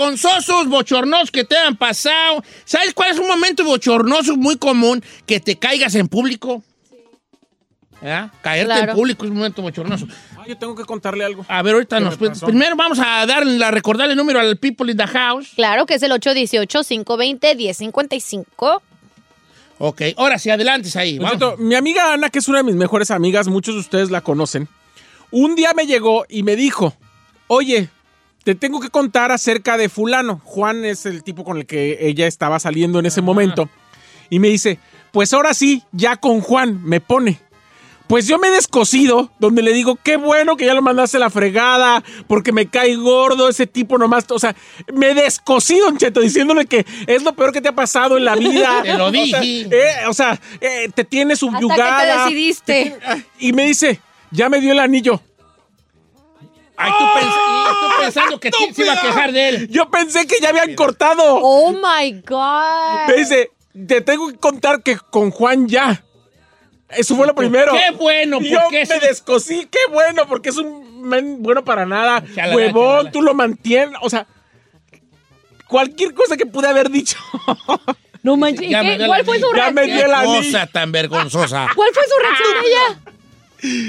Vergonzosos, bochornosos que te han pasado. ¿Sabes cuál es un momento bochornoso muy común? Que te caigas en público. ¿Ya? Caerte en público es un momento bochornoso. Ah, yo tengo que contarle algo. A ver, ahorita ¿Qué nos... pasó? Primero vamos a dar, a recordarle el número al People in the House. Claro que es el 818-520-1055. Ok, ahora sí, adelante ahí. Vamos. cierto, mi amiga Ana, que es una de mis mejores amigas, muchos de ustedes la conocen, un día me llegó y me dijo, oye, te tengo que contar acerca de fulano. Juan es el tipo con el que ella estaba saliendo en ese momento. Y me dice, pues ahora sí, ya con Juan, me pone. Pues yo me he descosido, donde le digo, qué bueno que ya lo mandaste a la fregada, porque me cae gordo ese tipo nomás. O sea, me he descosido, Don Cheto, diciéndole que es lo peor que te ha pasado en la vida. Te lo O sea, dije. eh, o sea, eh, te tiene subyugada. Hasta que te decidiste. Y me dice, ya me dio el anillo. Ay, tú, pens- tú pensando que se iba a quejar de él. Yo pensé que ya habían cortado. Oh my God. Me dice, te tengo que contar que con Juan ya. Eso fue lo primero. Qué bueno, Y Yo porque me es- descosí, qué bueno, porque es un men bueno para nada. Chalala, Huevón, chalala. tú lo mantienes. O sea, cualquier cosa que pude haber dicho. No manches. ¿Cuál fue su niña. Ya me reacción? dio la cosa tan vergonzosa. ¿Cuál fue su reacción ella?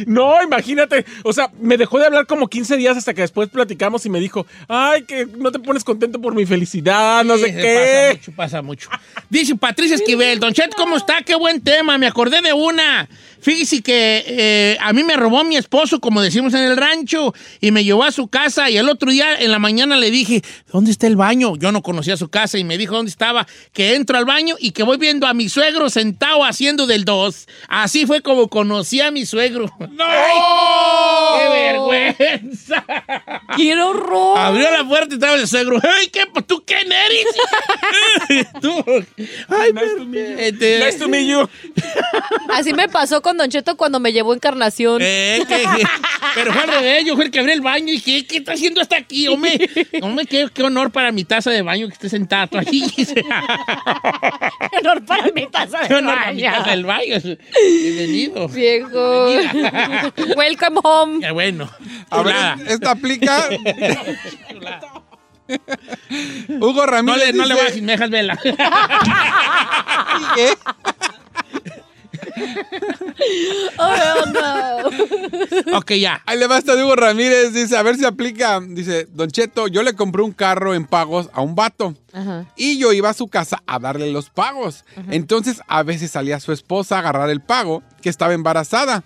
No, imagínate. O sea, me dejó de hablar como 15 días hasta que después platicamos y me dijo, ay, que no te pones contento por mi felicidad, no sé qué. Pasa mucho, pasa mucho. Dice Patricia Esquivel, Don Chet, ¿cómo está? Qué buen tema, me acordé de una. Fíjese que eh, a mí me robó mi esposo, como decimos en el rancho, y me llevó a su casa y el otro día en la mañana le dije, ¿dónde está el baño? Yo no conocía su casa y me dijo dónde estaba, que entro al baño y que voy viendo a mi suegro sentado haciendo del dos. Así fue como conocí a mi suegro. ¡No! ¡Qué vergüenza! ¡Qué horror! Abrió la puerta y estaba el suegro. ¡Ay, qué! ¿Tú quién eres? Tú. Ay, Nice to meet you. este- Nice to meet you. Así me pasó con Don Cheto cuando me llevó Encarnación. Eh, que- pero fue al revés, yo fue el que abrí el baño y dije, ¿qué está haciendo hasta aquí? Hombre, hombre qué, qué honor para mi taza de baño que esté sentado tú aquí. Qué honor para mi taza Qué de honor para mi taza del baño. Bienvenido. Viejo. Bienvenida. Welcome home. Qué bueno. A ver, esta aplica. Hugo No Ramírez. le, no le dice- bajes, me dejas vela. ¿Qué? Oh, no. ok, ya. Ahí le de Hugo Ramírez. Dice, a ver si aplica. Dice, Don Cheto, yo le compré un carro en pagos a un vato. Ajá. Y yo iba a su casa a darle los pagos. Entonces, a veces salía su esposa a agarrar el pago, que estaba embarazada.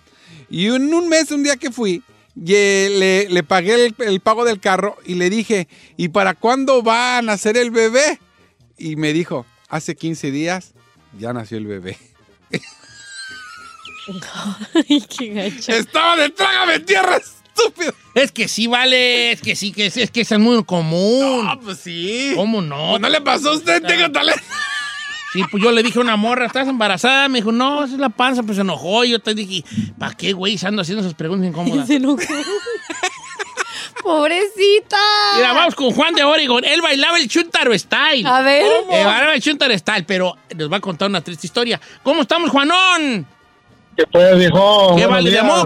Y en un mes, un día que fui, le, le pagué el, el pago del carro y le dije, ¿y para cuándo va a nacer el bebé? Y me dijo, hace 15 días ya nació el bebé. Ay, qué gacho. Estaba de trágame tierra, estúpido. Es que sí vale, es que sí, que es, es que es muy común. Ah, pues sí. ¿Cómo no? Pues no le pasó a usted, tenga talento. Sí, pues yo le dije a una morra, ¿estás embarazada? Me dijo, no, esa es la panza, pues se enojó. Y yo te dije, ¿para qué, güey? Ando haciendo esas preguntas incómodas. Se enojó. Pobrecita. Mira, vamos con Juan de Oregon. Él bailaba el Chuntaro Style. A ver. Eh, bailaba el Chuntaro Style, pero nos va a contar una triste historia. ¿Cómo estamos, Juanón? ¿Qué pues.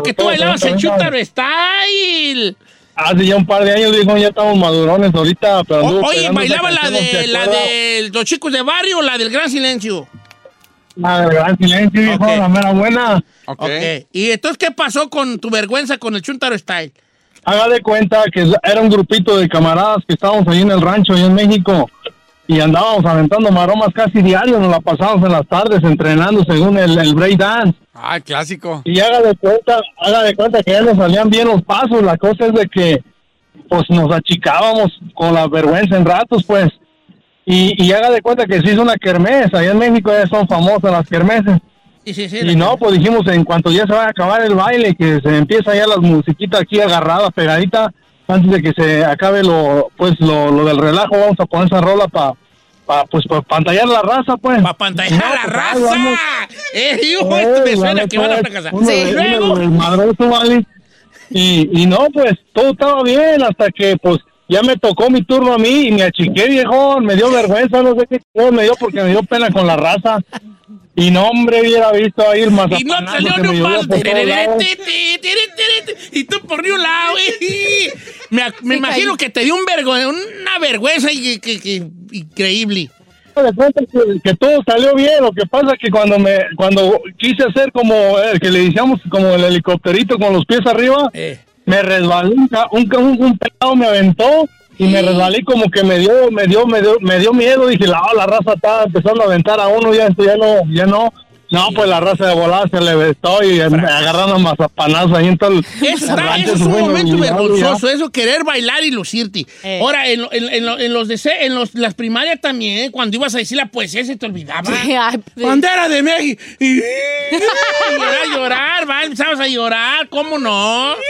Que tú bailabas el. Chuntaro Style. Hace ya un par de años, viejo, ya estamos madurones ahorita. Pero O- oye, ¿bailaba la canción, ¿no de, la de los chicos de barrio o la del Gran Silencio? La del gran silencio, viejo, Ok. la mera buena. Ok. Ok. ¿Y entonces qué pasó con tu vergüenza con el Chuntaro Style? Haga de cuenta que era un grupito de camaradas que estábamos ahí en el rancho, ahí en México. Y andábamos aventando maromas casi diario, nos la pasábamos en las tardes entrenando según el, el break dance. Ah, clásico. Y haga de cuenta, haga de cuenta que ya nos salían bien los pasos. La cosa es de que pues nos achicábamos con la vergüenza en ratos, pues. Y, y haga de cuenta que se hizo una kermés. Allá en México ya son famosas las kermeses. Sí, sí, sí. Y no, pues dijimos, en cuanto ya se va a acabar el baile, que se empieza ya la musiquita aquí agarrada, pegadita, antes de que se acabe lo, pues lo, lo del relajo, vamos a poner esa rola para, pa, pues, para pantallar la raza, pues. ¡Para pantallar No, la pues, raza! vamos. ¡Eh, hijo, Eh, me suena que van a fracasar! Sí, luego... ¿vale? Y, y no, pues todo estaba bien hasta que pues ya me tocó mi turno a mí y me achiqué, viejo, me dio vergüenza, no sé qué me dio porque me dio pena con la raza. Y no, hombre, hubiera visto ahí el Y no salió ni un ti, Y tú por ni un lado. eh. Me, me Sí, imagino caí. que te dio un vergo- una vergüenza y- que- que- increíble. de cuenta que, que todo salió bien. Lo que pasa es que cuando me cuando quise hacer como el que le decíamos como el helicópterito con los pies arriba, Eh. me resbalé, un, un, un, un pelado me aventó y me resbalé como que me dio, me dio, me dio, me dio miedo. Dije, la, la raza está empezando a aventar a uno, ya esto ya no, ya no. No, pues la raza de volada se le vestó y me agarraron a mazapanazos ahí en todo el Eso, está- rancho, eso es un momento vergonzoso, eso, querer bailar y lucirte. Eh. Ahora, en, lo- en- en lo- en los de en los, las primarias también, cuando ibas a decir la poesía, se te olvidaba. Sí, ay, sí. Bandera de México. Y, y era llorar, va, empezabas a llorar, ¿cómo no?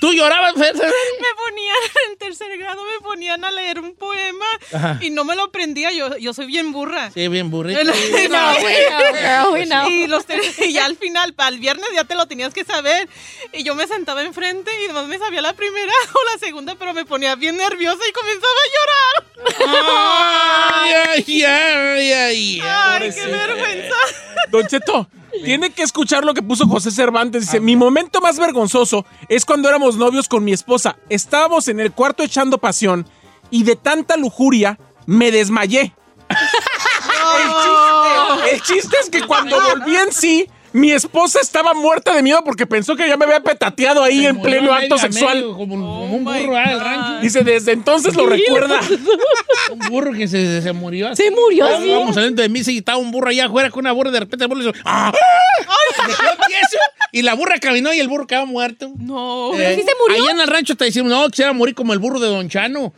¿Tú llorabas, me ponían en tercer grado, me ponían a leer un poema Ajá. y no me lo aprendía. Yo, yo soy bien burra. Sí, bien. No, know. Y, los y ya al final, para el viernes ya te lo tenías que saber. Y yo me sentaba enfrente y nomás me sabía la primera o la segunda, pero me ponía bien nerviosa y comenzaba a llorar. Ay, ay, ay, ay. Ay, qué vergüenza. Don Cheto, tiene que escuchar lo que puso José Cervantes. Dice, mi momento más vergonzoso es cuando éramos novios con mi esposa. Estábamos en el cuarto echando pasión y de tanta lujuria me desmayé. El, chiste, el chiste es que cuando volví en sí, mi esposa estaba muerta de miedo porque pensó que ya me había petateado ahí en pleno acto sexual. medio, como, como un my burro ah, del God. rancho. Dice, desde entonces lo recuerda. Un burro que se, se murió. así. Se murió así. Vamos saliendo de misa y estaba un burro allá afuera con una burra y de repente el burro le hizo ¡Ah! Se tieso, y la burra caminó y el burro quedó muerto. No. Eh, sí se murió? Allá en el rancho te decimos, no, quisiera morir como el burro de Don Chano.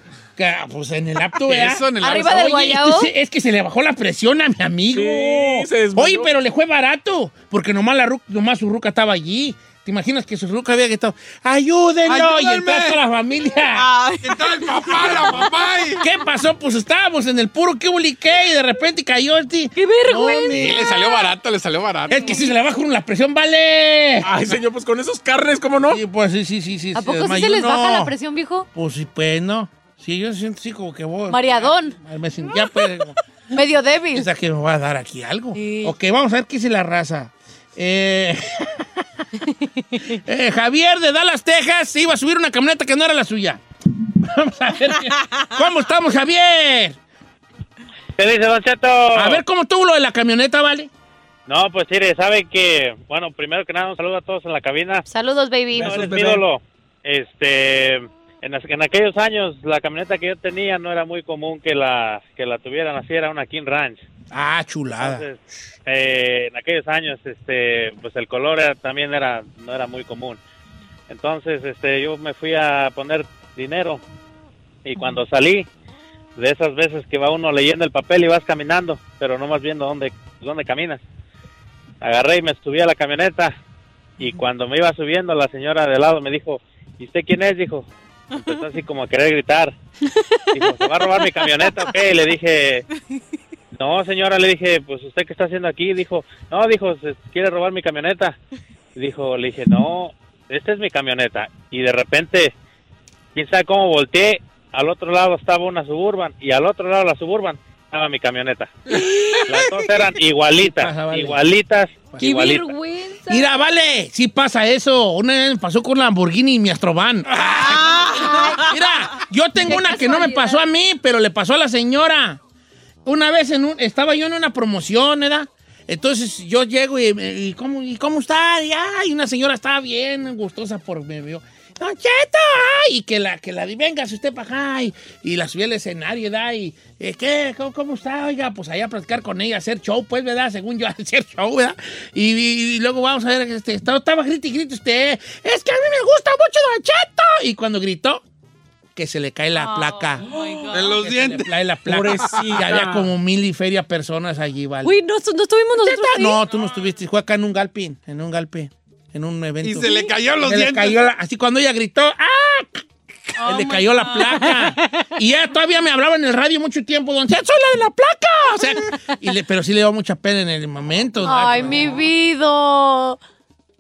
Pues en el apto, ¿verdad? Eso en el Arriba del guayabo. entonces, es que se le bajó la presión a mi amigo. Sí, se. Oye, pero le fue barato, porque nomás, la ru- nomás su ruca estaba allí. ¿Te imaginas que su ruca había gritado, ayúdenlo? Y ¡Ayúdenme! entró toda la familia. Ay, el papá, la mamá. y- ¿Qué pasó? Pues estábamos en el puro que y de repente cayó este. ¡Qué vergüenza! No, mi- Sí, le salió barato, le salió barato. Es que si se le baja uno la presión, vale. Ay, señor, pues con esos carnes, ¿cómo no? Sí, pues sí, sí, sí. sí ¿A poco sí se les baja la presión, viejo? Pues sí, pues no. Sí, yo siento así como que voy. Mareadón. Me siento- Ya pues. Medio débil. Piensa que me va a dar aquí algo. Sí. Ok, vamos a ver qué dice la raza. Eh, eh, Javier de Dallas, Texas, iba a subir una camioneta que no era la suya. Vamos a ver. qué- ¿Cómo estamos, Javier? ¿Qué dice, Don Cheto? A ver cómo tuvo lo de la camioneta, ¿vale? No, pues mire, sabe que, bueno, primero que nada, un saludo a todos en la cabina. Saludos, baby. No, mi bebé. ídolo. Este, en, en aquellos años, la camioneta que yo tenía no era muy común que la, que la tuvieran así, era una King Ranch. Ah, chulada. Entonces, eh, en aquellos años, este, pues el color era- también era, no era muy común. Entonces, este, yo me fui a poner dinero y cuando salí, de esas veces que va uno leyendo el papel y vas caminando, pero no más viendo dónde, dónde caminas. Agarré y me subí a la camioneta y cuando me iba subiendo, la señora de lado me dijo, ¿y usted quién es? Dijo, empezó así como a querer gritar. Dijo, ¿se va a robar mi camioneta? Ok, le dije, no, señora, le dije, pues usted qué está haciendo aquí, dijo, no, dijo, se quiere robar mi camioneta. Dijo, le dije, no, esta es mi camioneta. Y de repente, quién sabe cómo volteé, al otro lado estaba una suburban y al otro lado de la suburban estaba mi camioneta. Las dos eran igualitas, Pasa, vale. igualitas, ¡Qué igualitas. vergüenza! Mira, vale, sí pasa eso. Una vez me pasó con Lamborghini y mi Astrovan. Mira, yo tengo una que no me pasó a mí, pero le pasó a la señora. Una vez en un- estaba yo en una promoción, ¿verdad? Entonces yo llego y, ¿cómo, ¿y cómo está? Y, ay, una señora estaba bien gustosa por me vio. Don Cheto, ay, y que la, que la, venga usted para acá, y, y la subí al escenario, ¿verdad? Y, eh, ¿qué? ¿Cómo, cómo está? Oiga, pues allá a platicar con ella, hacer show, pues, ¿verdad? Según yo, hacer show, ¿verdad? Y, y- y luego vamos a ver, este, estaba, estaba grito y grito usted, es que a mí me gusta mucho Don Cheto. Y cuando gritó, que se le cae la placa. En los Que se le dientes. cae la placa. Pobrecita. Y había como mil y feria personas allí, ¿vale? Uy, no, no estuvimos nosotros. No, tú no estuviste. Fue acá en un galpín, en un galpín, en un evento. Y se le cayó los Se le dientes. cayó la- así cuando ella gritó, ¡ah! Oh Se le cayó la placa. Y ella todavía me hablaba en el radio mucho tiempo, don Cheto, soy la de la placa. O sea, y le- pero sí le dio mucha pena en el momento. Ay, ¿no? mi vida.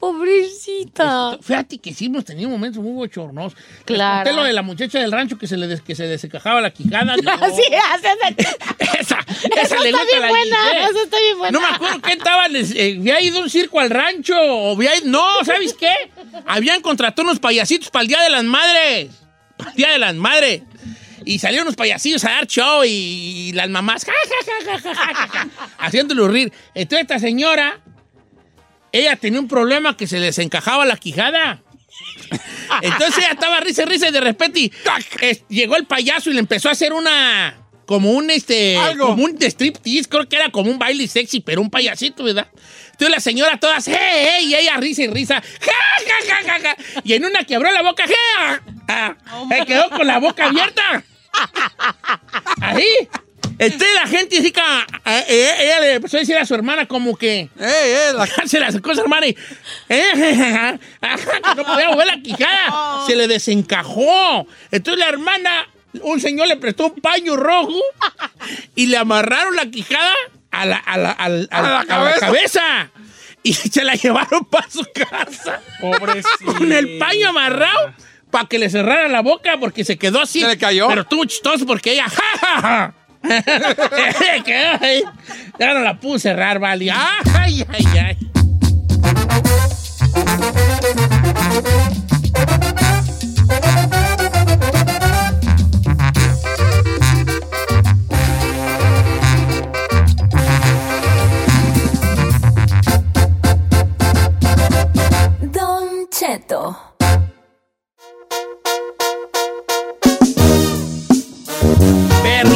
Pobrecita. Fíjate que sí hemos tenido momentos muy bochornosos. Claro. conté lo de la muchacha del rancho que se le des- que se desencajaba la quijada. No. Así haces. Esa, Esa esa le está gusta bien la buena. Esa está bien buena. No me acuerdo qué estaba. les- eh, había ido un circo al rancho. O había ido- no, ¿sabes qué? Habían contratado unos payasitos para el Día de las Madres. Para el Día de las Madres. Y salieron unos payasitos a dar show y, y las mamás, ja, ja, haciéndolo rir. Entonces esta señora, ella tenía un problema que se les encajaba la quijada. Entonces ella estaba risa y risa y de repente y, ¡tac! es- llegó el payaso y le empezó a hacer una como un este Algo. como un striptease, creo que era como un baile sexy, pero un payasito, ¿verdad? Entonces la señora todas, ¡hey, hey! Y ella risa y risa, ¡ja, ja, ja, ja, ja! Y en una quebró la boca, ¡ja! ah, se quedó con la boca abierta. Ahí. Entonces la gente dice que ah, eh, ella le empezó a decir a su hermana como que ¡Eh, eh! La... se le acercó a su hermana y eh, que no podía mover la quijada. Se le desencajó. Entonces la hermana, un señor le prestó un paño rojo y le amarraron la quijada a la, a la- a la- A la a la cabeza. cabeza. Y se la llevaron para su casa Pobrecita. con el paño amarrado para que le cerrara la boca porque se quedó así. ¿Se le cayó? Pero estuvo chistoso porque ella, ¡ja, ja, ja! Ahí. Ya no la pude cerrar, vale. ¡Ay, ay, ay! Don Cheto. El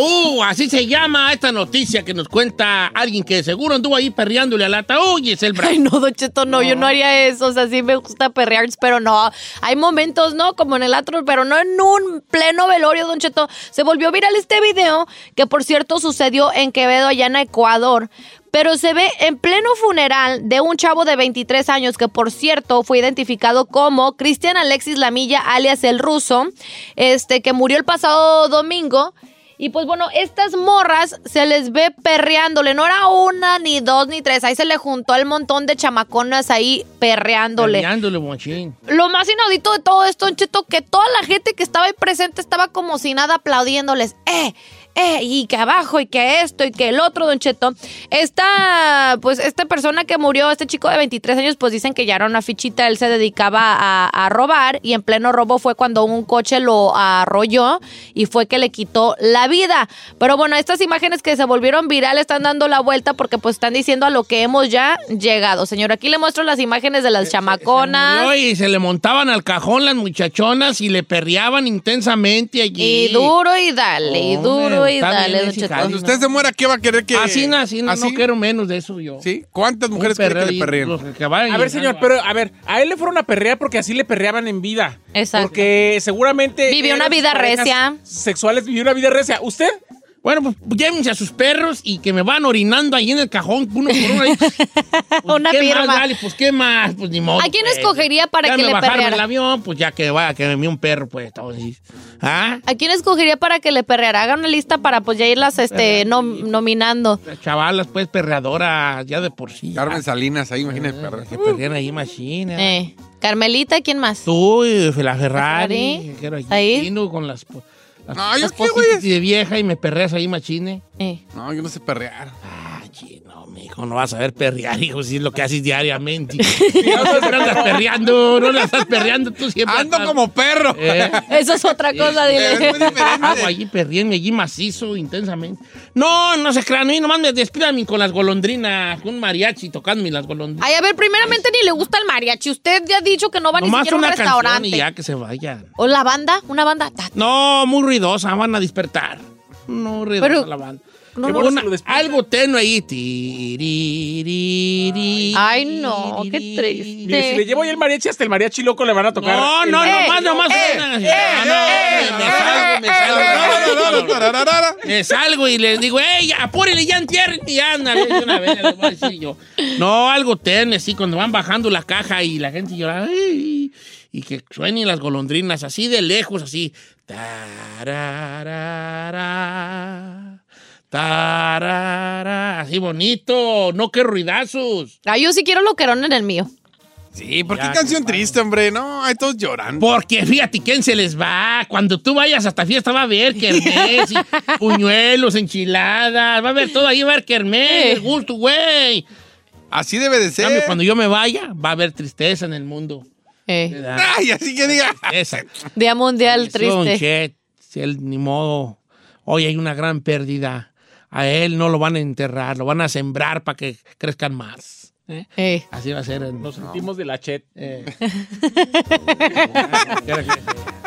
ataúd, así se llama esta noticia que nos cuenta alguien que seguro anduvo ahí perreándole al ataúd y es el Ay, no, Don Cheto, no, yo no haría eso. O sea, sí me gusta perrear, pero no. Hay momentos, ¿no? Como en el otro, pero no en un pleno velorio, Don Cheto. Se volvió viral este video, que por cierto sucedió en Quevedo, allá en Ecuador. Pero se ve en pleno funeral de un chavo de 23 años que, por cierto, fue identificado como Cristian Alexis Lamilla, alias el ruso, este, que murió el pasado domingo. Y pues bueno, estas morras se les ve perreándole. No era una, ni dos, ni tres. Ahí se le juntó el montón de chamaconas ahí perreándole. Perreándole, mochín. Lo más inaudito de todo esto, Cheto, que toda la gente que estaba ahí presente estaba como si nada aplaudiéndoles. ¡Eh! Eh, y que abajo, y que esto, y que el otro, Don Cheto. Esta, pues, esta persona que murió, este chico de 23 años, pues dicen que ya era una fichita, él se dedicaba a, a robar, y en pleno robo fue cuando un coche lo arrolló y fue que le quitó la vida. Pero bueno, estas imágenes que se volvieron virales están dando la vuelta porque pues están diciendo a lo que hemos ya llegado. Señor, aquí le muestro las imágenes de las chamaconas. Y se le montaban al cajón las muchachonas y le perreaban intensamente allí. Y duro y dale, y Hombre, duro y dale, Don Cheto. Cuando usted se muera, ¿qué va a querer que...? Así, no, así, no, no ¿Así? quiero menos de eso yo. ¿Sí? ¿Cuántas mujeres quiere que le perreen? los que vayan A ver, señor, pero a ver, a él le fueron a perrear porque así le perreaban en vida. Exacto. Porque seguramente. Vivió una vida recia. Sexuales, vivió una vida recia. ¿Usted? Bueno, pues llévense a sus perros y que me van orinando ahí en el cajón, uno por uno. ahí. Pues, Una ¿Qué firma. más, vale? Pues, ¿qué más? Pues, ni modo. ¿A quién pues. escogería para que le bajaron perreara? el avión, pues ya que vaya, que me envíe un perro, pues, entonces. ¿Ah? ¿A quién escogería para que le perreara? Haga una lista para pues ya irlas este, nom- nominando. Las Chavalas, pues, perreadoras, ya de por sí. Carmen Salinas, ahí imagínate. perra. Que perrean ahí machina. Eh, Carmelita, ¿quién más? Tú, y la Ferrari. Ferrari. que era allí, Ahí. con las, las, No, ¿yo las qué, güey? de vieja y me perreas ahí machine. Eh. No, yo no sé perrear. No, mijo, no vas a ver perrear, hijo, si es lo que haces diariamente. No siempre andas perreando, no le estás perreando, tú siempre Ando andas- como perro. ¿Eh? Eso es otra cosa, Es dile. muy diferente. Hago allí perriendo, allí macizo, intensamente. No, no se crean, y nomás me despidan con las golondrinas, con un mariachi tocándome las golondrinas. Ay, a ver, primeramente ni le gusta el mariachi. Usted ya ha dicho que no va ni Nomás siquiera a un restaurante. y ya que se vayan. ¿O la banda? ¿Una banda? No, muy ruidosa, van a despertar. No, ruidosa Pero- la banda. No, Qué no. buena- algo tenue ahí. Tiririri, Ay, no, qué Mire, si triste. le llevo ahí el mariachi, hasta el mariachi loco le van a tocar. No, no, una- eh, Ah, no, eh, me- salgo, y les digo, ¡ey, apúrele, ya entierren y ándale! De una vez, les voy a decir yo. No, algo tenue, sí, cuando van bajando la caja y la gente llora, ¡ay! Y que suenen las golondrinas así de lejos, así. Tararara, tarara, así bonito, no que ruidazos. Ay, yo sí quiero loquerón en el mío. Sí, ¿por qué Ya, canción triste, hombre? No, hay todos llorando. Porque fíjate quién se les va. Cuando tú vayas hasta fiesta va a haber kermés, y puñuelos, enchiladas, va a haber todo ahí, va a haber kermés, Sí. gusto, güey. Así debe de cambio, ser. cuando yo me vaya, va a haber tristeza en el mundo. Eh. Ay, así que diga. Esa. Día mundial Son, triste. chet, si él, ni modo. Hoy hay una gran pérdida. A él no lo van a enterrar, lo van a sembrar para que crezcan más. ¿Eh? Eh. Así va a ser. en- Nos sentimos de la chet. eh.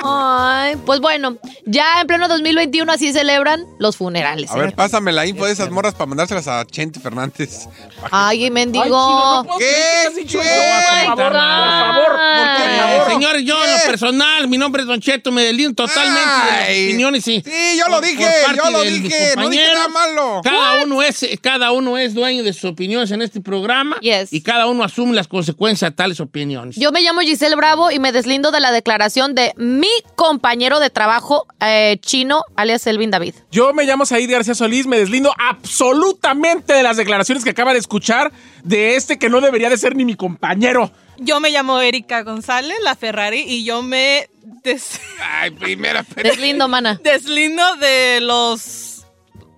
Ay, pues bueno, ya en pleno 2021 así celebran los funerales. A ver, ¿eh? pásame la info de esas morras para mandárselas a Chente Fernández. Ay, mendigo. Ay, chino, no ¿Qué? ¿Qué? eso. Por favor, por favor. ¿Por? Eh, favor. señores, yo en lo personal, mi nombre es Don Cheto, me totalmente de las opiniones y Sí, yo lo por- dije, yo lo dije, no dije nada malo. Cada uno, es, cada uno es dueño de sus opiniones en este programa Yes. Y cada uno asume las consecuencias de tales opiniones. Yo me llamo Giselle Bravo y me deslindo de la declaración de mi compañero de trabajo eh, chino, alias Elvin David. Yo me llamo Said García Solís, me deslindo absolutamente de las declaraciones que acaba de escuchar de este que no debería de ser ni mi compañero. Yo me llamo Erika González, la Ferrari, y yo me des- Ay, primera. pero- Deslindo, mana. deslindo de los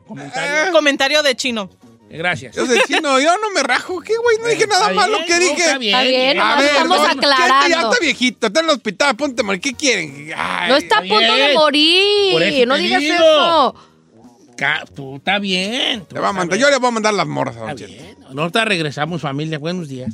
Comentario. comentarios de chino. Gracias. Yo soy chino, yo no me rajo. ¿Qué, güey? No dije nada malo. ¿Qué no, dije? Está bien. Está bien, A ver, estamos no, aclarando. Ya está viejito, está en el hospital, ponte mal. ¿Qué quieren? Ay, No está a punto de morir. Por eso no digas digo. eso. Ca- tú, está bien. tú Le voy a mandar, yo le voy a mandar las morras a Don Está bien. Ahorita regresamos, familia. Buenos días.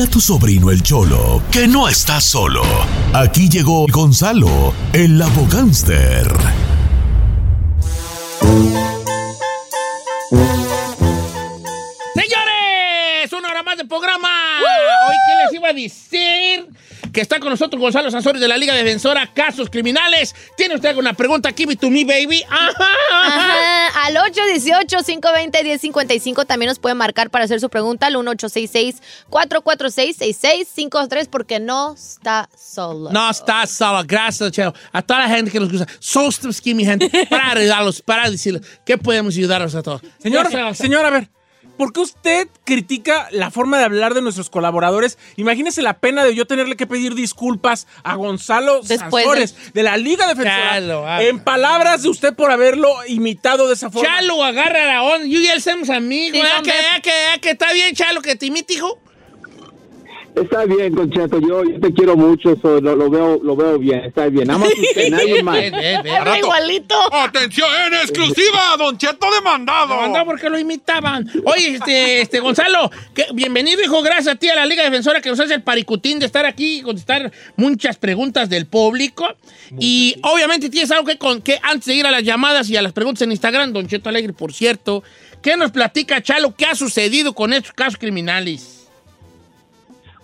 Dile a tu sobrino el Cholo que no está solo. Aquí llegó Gonzalo, el abogánster. Señores, una hora más de programa. Hoy, ¿qué les iba a decir? Que está con nosotros Gonzalo Sanzores de la Liga Defensora Casos Criminales. ¿Tiene usted alguna pregunta? Give it to me, baby. Ajá. Ajá, al 818-520-1055 también nos puede marcar para hacer su pregunta al 1866-446-6653 porque no está solo. No está solo. Gracias, Chelo. A toda la gente que nos gusta. Sostimski, mi gente. Para ayudarlos, para decirles que podemos ayudaros a todos. Señor, señor, a ver. ¿Por qué usted critica la forma de hablar de nuestros colaboradores? Imagínese la pena de yo tenerle que pedir disculpas a Gonzalo Sanzores de... la Liga Defensora Chalo, ah. en palabras de usted por haberlo imitado de esa forma. Chalo, agarra la onda. Yo y él somos amigos. Sí, son que, best- que, que está bien, Chalo, que te imite, hijo. Está bien, Concheto, yo, yo te quiero mucho, so, lo, lo veo lo veo bien, está bien. Nada más usted, nadie más. Ven, ven, ven. Habla igualito. ¡Atención en exclusiva! ¡Don Cheto demandado! Mandó porque lo imitaban. Oye, este, este Gonzalo, que- bienvenido, hijo. Gracias a ti a la Liga Defensora que nos hace el paricutín de estar aquí y contestar muchas preguntas del público. y obviamente tienes algo que, con, que antes de ir a las llamadas y a las preguntas en Instagram, Don Cheto Alegre, por cierto, ¿qué nos platica, Chalo? ¿Qué ha sucedido con estos casos criminales?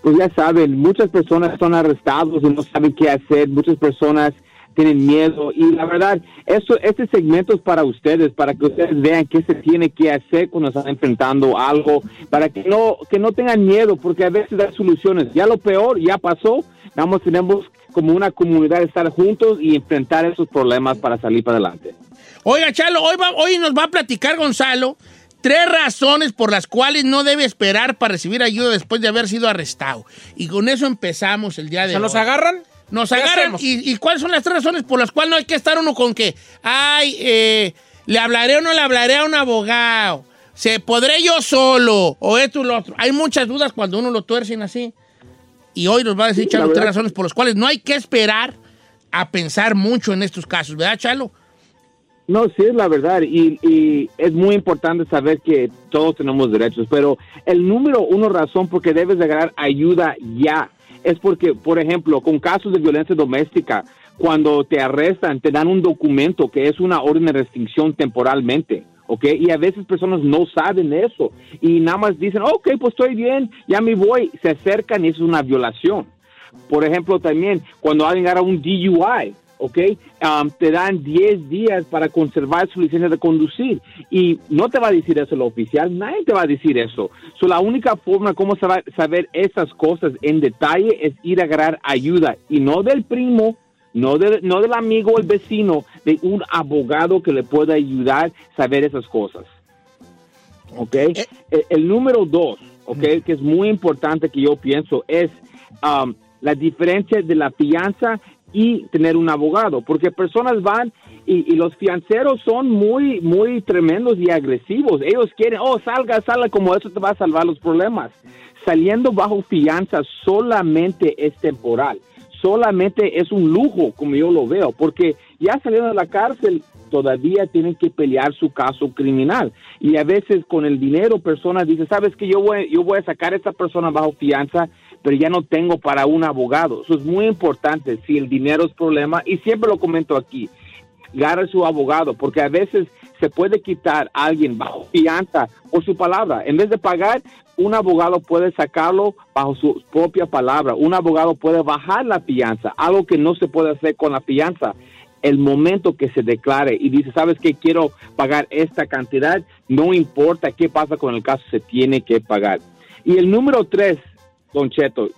Pues ya saben, muchas personas son arrestados y no saben qué hacer, muchas personas tienen miedo y la verdad, eso, este segmento es para ustedes, para que ustedes vean qué se tiene que hacer cuando están enfrentando algo, para que no, que no tengan miedo, porque a veces hay soluciones. Ya lo peor ya pasó, vamos, tenemos como una comunidad estar juntos y enfrentar esos problemas para salir para adelante. Oiga, Chalo, hoy, va- hoy nos va a platicar Gonzalo tres razones por las cuales no debe esperar para recibir ayuda después de haber sido arrestado. Y con eso empezamos el día de ¿Se hoy. nos agarran? Nos ¿Qué agarran. Y, y cuáles son las tres razones por las cuales no hay que estar uno con que, ay, eh, le hablaré o no le hablaré a un abogado? ¿Se podré yo solo? O esto o lo otro. Hay muchas dudas cuando uno lo tuercen así. Y hoy nos va a decir Sí, Chalo tres razones por las cuales no hay que esperar a pensar mucho en estos casos, ¿verdad, Chalo? No, sí es la verdad y, y es muy importante saber que todos tenemos derechos, pero el número uno razón por que debes de agarrar ayuda ya es porque, por ejemplo, con casos de violencia doméstica, cuando te arrestan, te dan un documento que es una orden de restricción temporalmente. ¿Ok? Y a veces personas no saben eso y nada más dicen, ok, pues estoy bien, ya me voy, se acercan y eso es una violación. Por ejemplo, también cuando alguien agarra un DUI, ¿ok? Um, te dan 10 días para conservar su licencia de conducir. Y no te va a decir eso el oficial, nadie te va a decir eso. So, la única forma como saber esas cosas en detalle es ir a agarrar ayuda. Y no del primo, no, del- no del amigo o el vecino, de un abogado que le pueda ayudar a saber esas cosas. ¿Ok? Eh. El, el número dos, ¿ok? Que es muy importante que yo pienso, es um, la diferencia de la fianza y tener un abogado, porque personas van y, los fianceros son muy, muy tremendos y agresivos. Ellos quieren, oh, salga, salga, como eso te va a salvar los problemas. Saliendo bajo fianza solamente es temporal, solamente es un lujo, como yo lo veo, porque ya saliendo de la cárcel todavía tienen que pelear su caso criminal. Y a veces con el dinero personas dicen, sabes que yo voy, yo voy a sacar a esta persona bajo fianza, pero ya no tengo para un abogado. Eso es muy importante, si el dinero es problema, y siempre lo comento aquí, agarre su abogado, porque a veces se puede quitar alguien bajo fianza por su palabra. En vez de pagar, un abogado puede sacarlo bajo su propia palabra. Un abogado puede bajar la fianza, algo que no se puede hacer con la fianza. El momento que se declare y dice, ¿sabes qué? Quiero pagar esta cantidad, no importa qué pasa con el caso, se tiene que pagar. Y el número tres, Don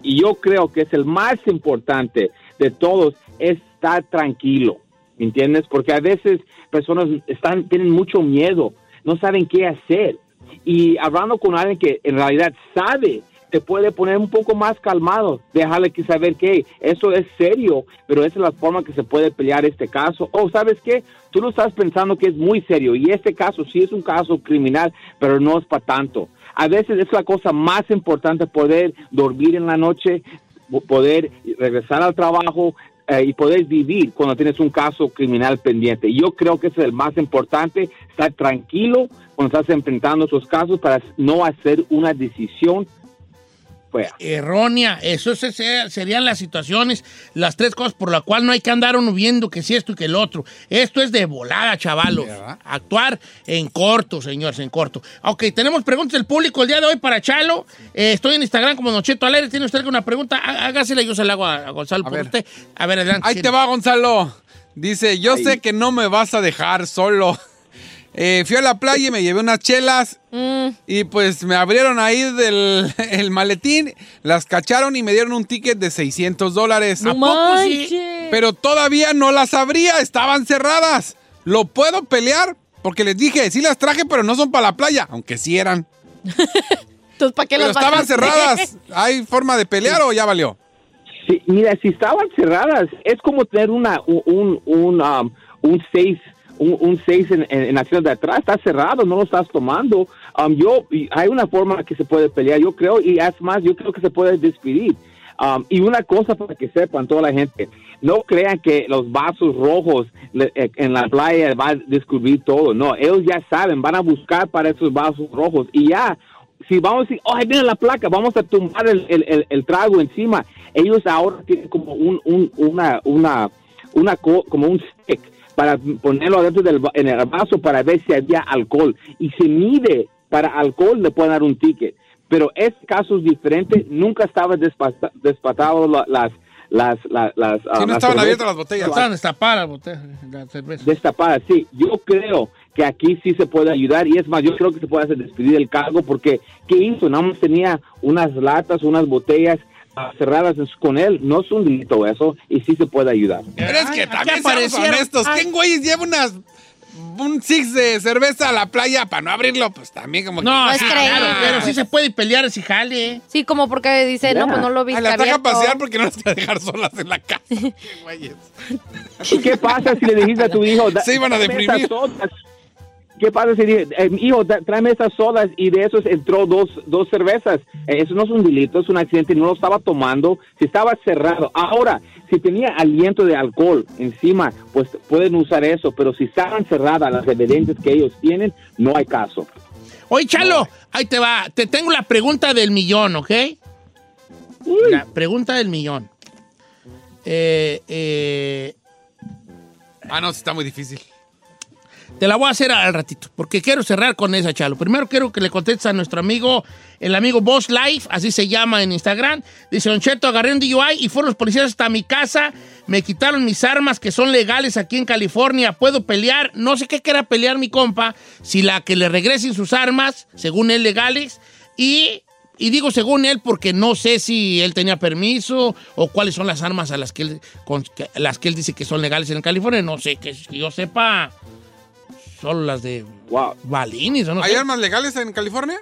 y yo creo que es el más importante de todos, es estar tranquilo. ¿Me entiendes? Porque a veces personas están, tienen mucho miedo, no saben qué hacer. Y hablando con alguien que en realidad sabe, te puede poner un poco más calmado, dejarle que saber que eso es serio, pero esa es la forma que se puede pelear este caso. O sabes qué, tú lo estás pensando que es muy serio y este caso sí es un caso criminal, pero no es para tanto. A veces es la cosa más importante poder dormir en la noche, po- poder regresar al trabajo eh, y poder vivir cuando tienes un caso criminal pendiente. Yo creo que es el más importante, estar tranquilo cuando estás enfrentando esos casos para no hacer una decisión fea. Errónea. Eso se- se- serían las situaciones, las tres cosas por las cuales no hay que andar uno viendo que si esto y que el otro. Esto es de volada, chavalos. Actuar en corto, señores, en corto. Ok, tenemos preguntas del público el día de hoy para Chalo. Eh, estoy en Instagram como Nocheto Alegre. ¿Tiene usted alguna pregunta? Há- Hágasela, yo se la hago a, a Gonzalo por ver. usted. A ver, adelante. Ahí te va, Gonzalo. Dice, yo sé que no me vas a dejar solo. Eh, fui a la playa y me llevé unas chelas y pues me abrieron ahí del el maletín, las cacharon y me dieron un ticket de 600 dólares. No ¿A poco sí? Pero todavía no las abría, estaban cerradas. ¿Lo puedo pelear? Porque les dije, sí las traje, pero no son para la playa, aunque sí eran. Entonces, ¿para qué Pero las estaban bajaste? cerradas. ¿Hay forma de pelear o ya valió? Sí, mira, si estaban cerradas, es como tener una, un, un, un, um, un seis, un, un seis en, en, en fila de atrás, está cerrado, no lo estás tomando. Um, yo, hay una forma que se puede pelear, yo creo, y es más, yo creo que se puede despedir. Um, y una cosa para que sepan toda la gente, no crean que los vasos rojos le- eh, en la playa va a descubrir todo, no, ellos ya saben, van a buscar para esos vasos rojos y ya, si vamos a decir, oh, ahí viene la placa, vamos a tumbar el, el- el- el trago encima. Ellos ahora tienen como un, un- una, una, una, co- como un stick para ponerlo adentro del en el vaso para ver si había alcohol. Y si mide para alcohol, le pueden dar un ticket. Pero caso es diferente, nunca estaba despata- despatado la- las, las, las, las, ah, Sí, no las estaban abiertas las botellas. Estaban destapadas las botellas, la cerveza. Destapada, sí. Yo creo que aquí sí se puede ayudar y es más, yo creo que se puede hacer despedir el cargo porque ¿qué hizo? Nada más tenía unas latas, unas botellas cerradas con él. No es un delito eso y sí se puede ayudar. Pero es que también seamos honestos. ¿Quién güey lleva unas un six de cerveza a la playa para no abrirlo? Pues también como No, que... sí, creen. claro, pero sí se puede pelear si jale. Sí, como porque dice, no, pues no lo Ah, viste la traje a abierto. pasear porque no las a dejar solas en la casa. Qué güeyes. ¿Y qué pasa si le dijiste a tu hijo? Se iban a deprimir. esas sodas"? ¿Qué pasa si dije, eh, hijo, tráeme esas sodas y de esos entró dos, dos cervezas? Eh, eso no es un delito, es un accidente, no lo estaba tomando, si estaba cerrado. Ahora, si tenía aliento de alcohol encima, pues pueden usar eso, pero si estaban cerradas las evidencias que ellos tienen, no hay caso. Oye, Chalo, ahí te va. Te tengo la pregunta del millón, ¿ok? La pregunta del millón. Eh, eh, Ah, no, está muy difícil. Te la voy a hacer al ratito, porque quiero cerrar con esa, Chalo. Primero quiero que le contestes a nuestro amigo, el amigo Boss Life, así se llama en Instagram. Dice, Don Cheto, agarré un DUI y fueron los policías hasta mi casa, me quitaron mis armas que son legales aquí en California, ¿puedo pelear? No sé qué quiera pelear mi compa, si la que le regresen sus armas, según él, legales, y... Y digo según él porque no sé si él tenía permiso o cuáles son las armas a las que él, con- las que él dice que son legales en California. No sé, que, que yo sepa, solo las de Wow. O no ¿Hay sé. armas legales en California?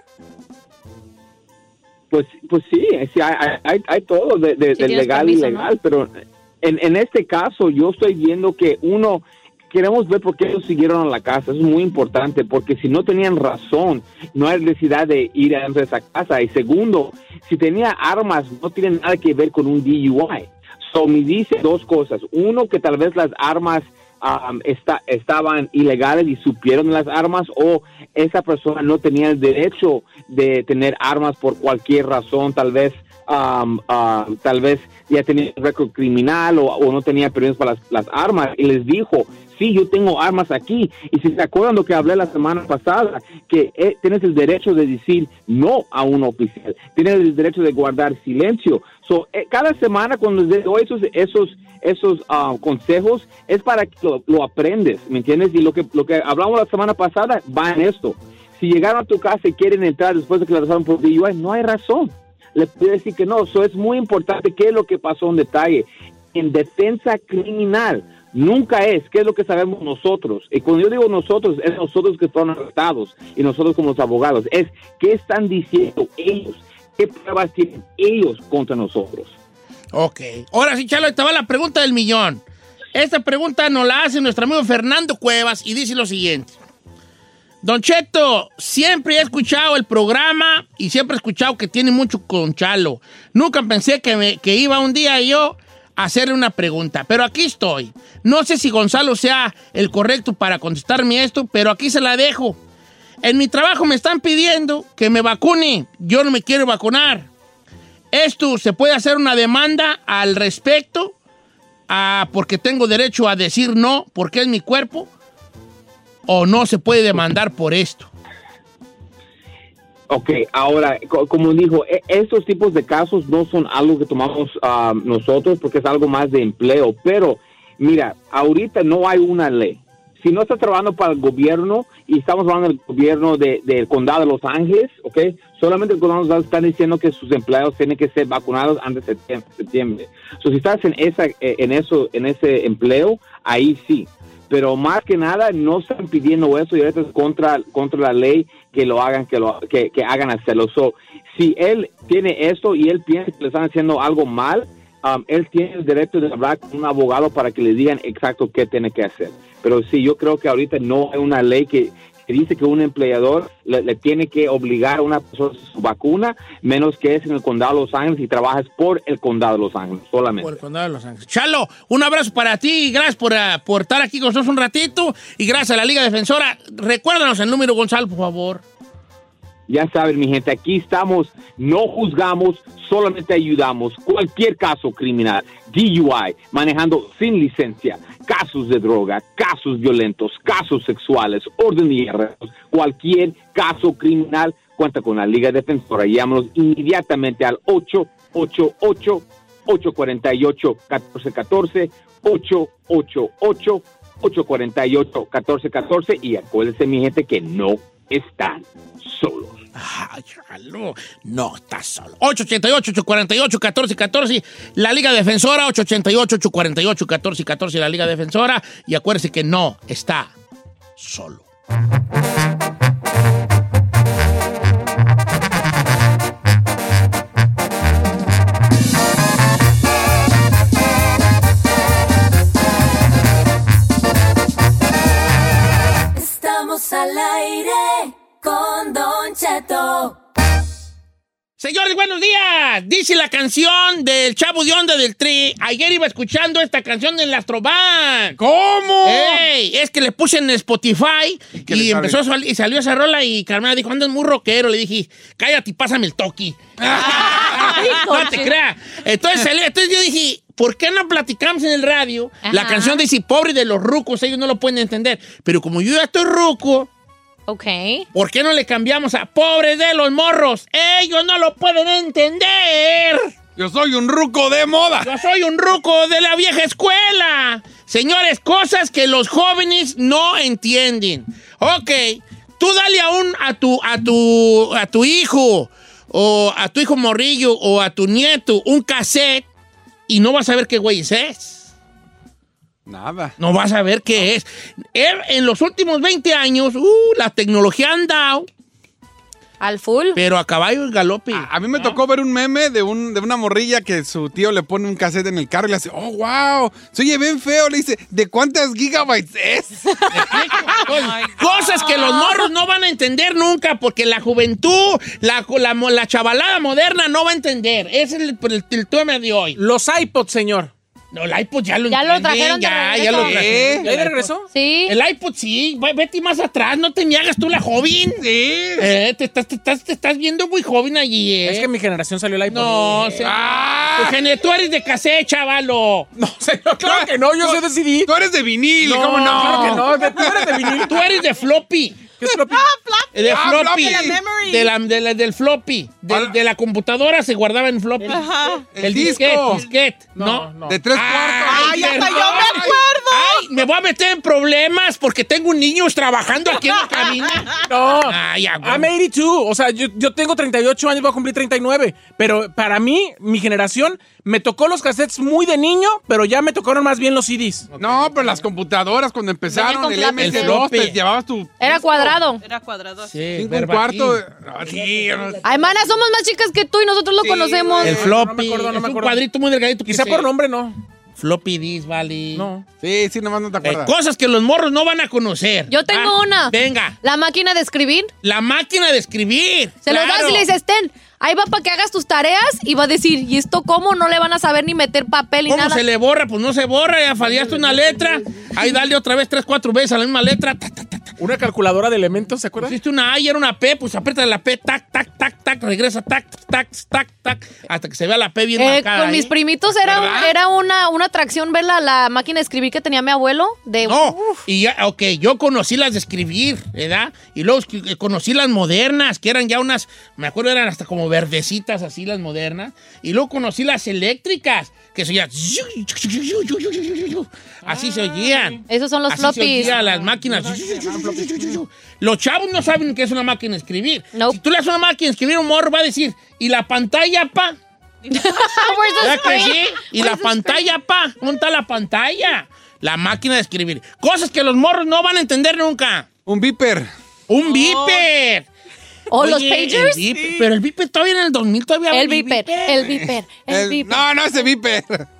Pues, pues sí, sí, hay, hay- hay, hay todo de, de- Sí, de tienes legal y ilegal, pero en, en este caso yo estoy viendo que uno, queremos ver por qué ellos siguieron a la casa, eso es muy importante, porque si no tenían razón, no hay necesidad de ir a esa casa. Y segundo, si tenía armas, no tiene nada que ver con un DUI. So, me dice dos cosas. Uno, que tal vez las armas um, estaban ilegales y supieron las armas o esa persona no tenía el derecho de tener armas por cualquier razón, tal vez um, tal vez ya tenía un récord criminal o, no tenía permiso para las armas. Y les dijo, sí, yo tengo armas aquí. Y si se acuerdan lo que hablé la semana pasada, que eh, tienes el derecho de decir no a un oficial, tienes el derecho de guardar silencio. So, eh, cada semana cuando les doy esos, esos, esos ah, consejos es para que lo, lo aprendes, ¿me entiendes? Y lo que, lo que hablamos la semana pasada va en esto. Si llegaron a tu casa y quieren entrar después de que la pasaron por DUI, no hay razón. Le puede decir que no. Eso es muy importante. ¿Qué es lo que pasó en detalle? En defensa criminal, nunca es qué es lo que sabemos nosotros. Y cuando yo digo nosotros, es nosotros que fueron arrestados y nosotros como los abogados. Es qué están diciendo ellos, qué pruebas tienen ellos contra nosotros. Ok. Ahora sí, Chalo, va la pregunta del millón. Esta pregunta nos la hace nuestro amigo Fernando Cuevas y dice lo siguiente. Don Cheto, siempre he escuchado el programa y siempre he escuchado que tiene mucho con Chalo. Nunca pensé que, que iba un día yo hacerle una pregunta, pero aquí estoy. No sé si Gonzalo sea el correcto para contestarme esto, pero aquí se la dejo. En mi trabajo me están pidiendo que me vacune. Yo no me quiero vacunar. ¿Esto se puede hacer una demanda al respecto? Ah, porque tengo derecho a decir no, porque es mi cuerpo. ¿O no se puede demandar por esto? Ok, ahora, co- como dijo, e- estos tipos de casos no son algo que tomamos ah, nosotros porque es algo más de empleo, pero mira, ahorita no hay una ley. Si no estás trabajando para el gobierno y estamos hablando del gobierno de- del condado de Los Ángeles, ok, solamente el condado de Los Ángeles están diciendo que sus empleados tienen que ser vacunados antes de septiembre. So, si estás en, esa, eh, en, eso, en ese empleo, ahí sí pero más que nada no están pidiendo eso y eso es contra, contra la ley que lo hagan, que lo que, que hagan hacerlo. So, si él tiene esto y él piensa que le están haciendo algo mal, um, él tiene el derecho de hablar con un abogado para que le digan exacto qué tiene que hacer. Pero sí, yo creo que ahorita no hay una ley que, que dice que un empleador le, tiene que obligar a una persona su vacuna, menos que es en el condado de Los Ángeles y trabajas por el condado de Los Ángeles solamente. Por el condado de Los Ángeles. Chalo, un abrazo para ti y gracias por, ah, por estar aquí con nosotros un ratito y gracias a la Liga Defensora. Recuérdanos el número, Gonzalo, por favor. Ya saben, mi gente, aquí estamos, no juzgamos, solamente ayudamos. Cualquier caso criminal, DUI, manejando sin licencia, casos de droga, casos violentos, casos sexuales, orden y arrestos, cualquier caso criminal, cuenta con la Liga Defensora. Llámanos inmediatamente al 888-848-1414, 888-848-1414 y acuérdense, mi gente, que no están solos. Ay, no estás solo. 888-848-1414, la Liga Defensora, 888-848-1414, la Liga Defensora. Y acuérdese que no está solo. Estamos al aire Señores, buenos días. Dice la canción del Chavo de Onda del Tri. Ayer iba escuchando esta canción en la Astroban. ¿Cómo? Ey, es que le puse en Spotify y, empezó a y salió esa rola y Carmela dijo, andas muy rockero. Le dije, cállate y pásame el toqui. no te creas. Entonces, salió- entonces yo dije, ¿por qué no platicamos en el radio? La canción dice, pobre de los rucos, ellos no lo pueden entender. Pero como yo ya estoy ruco, Ok. ¿por qué no le cambiamos a pobres de los morros? Ellos no lo pueden entender. Yo soy un ruco de moda. Yo soy un ruco de la vieja escuela. Señores, cosas que los jóvenes no entienden. Ok, tú dale a un a tu a tu a tu hijo o a tu hijo morrillo o a tu nieto un cassette y no vas a ver qué güey es. Nada. No vas a ver qué es. Él, En los últimos 20 años, uh, la tecnología han dado, Al full. pero a caballo y galope. A mí me tocó ver un meme de, un, de una morrilla que su tío le pone un cassette en el carro y le hace, oh, wow, se oye bien feo. Le dice, ¿de cuántas gigabytes es? Cosas que los morros no van a entender nunca, porque la juventud, la, la, la chavalada moderna no va a entender. Ese es el, el, el tema de hoy. Los iPods, señor. No, el iPod ya lo Ya lo trajeron de ya, regreso. ya lo ¿Eh? trajeron. ¿Ya de regresó? Sí. El iPod sí, Ve- vete más atrás, no te me hagas tú la joven. Sí. Eh, te, estás, te, estás, te estás viendo muy joven allí, ¿eh? Es que en mi generación salió el iPod. No, se- Ah. Tú eres de cassette, chavalo. No, señor, claro que no, yo soy de CD. Tú eres de vinil, No, ¿cómo no? claro que no, de- tú eres de vinil. Tú eres de floppy. ¿Qué es floppy? De Ah, floppy. floppy. De la memory. De la- de la- del floppy. De, de la computadora se guardaba en floppy. Ajá. El, El disquete, disco. disquete. No, No, no. De tres cuartos. Ay, hasta yo me acuerdo. Ay, me voy a meter en problemas porque tengo niños trabajando aquí en la cabina. No. Ay, güey. I'm 82. O sea, yo, yo tengo 38 años, voy a cumplir 39. Pero para mí, mi generación, me tocó los cassettes muy de niño, pero ya me tocaron más bien los CDs. No, pero las computadoras cuando empezaron, el lápices. MS2, te El llevabas tu... Era cuadrado. Era cuadrado. así. Sí, Cinco un verbatim. cuarto. Ah, sí, no- Ay, mana, somos más chicas que tú y nosotros lo Sí, conocemos. El floppy. No me acuerdo, no es me un cuadrito muy delgadito. Quizá por nombre no. Floppy disk, vale. No. Sí, sí, nomás no te Eh, acuerdas. cosas que los morros no van a conocer. Yo tengo Ah, una. Venga, La máquina de escribir. la máquina de escribir. Se lo claro. das y le dices, ten, ahí va para que hagas tus tareas y va a decir, ¿y esto cómo? No le van a saber ni meter papel ni ¿Cómo nada. se le borra? Pues no se borra, ya fallaste una letra. Ahí dale otra vez tres, cuatro veces a la misma letra. Ta, ta, ta, ta. Una calculadora de elementos, ¿se acuerdan? Pusiste una A y era una P, pues aprieta la P, tac, tac, tac, tac, regresa, tac, tac, tac, tac, hasta que se vea la P bien Eh, marcada. con ahí. mis primitos era, era una, una atracción ver la, la máquina de escribir que tenía mi abuelo. De, No, Uf. y ya, ok, yo conocí las de escribir, ¿verdad? Y luego eh, conocí las modernas, que eran ya unas, me acuerdo eran hasta como verdecitas así las modernas. Y luego conocí las eléctricas, que se oían. Así se oían. Esos son los Así se oían las máquinas. Los chavos no saben qué es una máquina de escribir. Nope. Si tú le das una máquina de escribir, un morro va a decir, ¿y la pantalla, pa? Y la pantalla, pa. ¿Dónde está la pantalla? La máquina de escribir. Cosas que los morros no van a entender nunca. Un viper. Un viper. ¿O los pagers? el Pero el viper todavía en el 2000 todavía El viper, el viper, el viper. no, no, ese viper.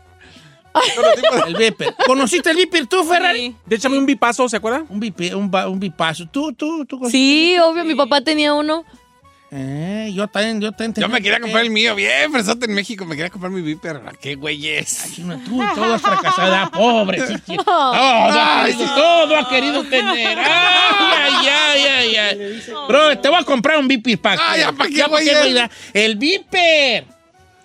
El viper. ¿Conociste el viper tú, Ferrari? De échame un bipazo, ¿se acuerdan? Un, vipe- un, ba- un bipazo. ¿Tú, tú, tú? conociste? Sí, obvio, mi papá tenía uno. Eh, yo también, yo también. Yo me quería comprar el mío, bien, fresote en México. Me quería comprar mi viper. ¿A ¿Qué güey es? Tú, todo es fracasada, pobre. sí, sí. Todo, ha Ay, querido, sí. todo ha querido tener. Ay, ay, ay, ay, ay. Bro, te voy a comprar un viper para Ay, ya, ¿pa' qué, güey? El viper.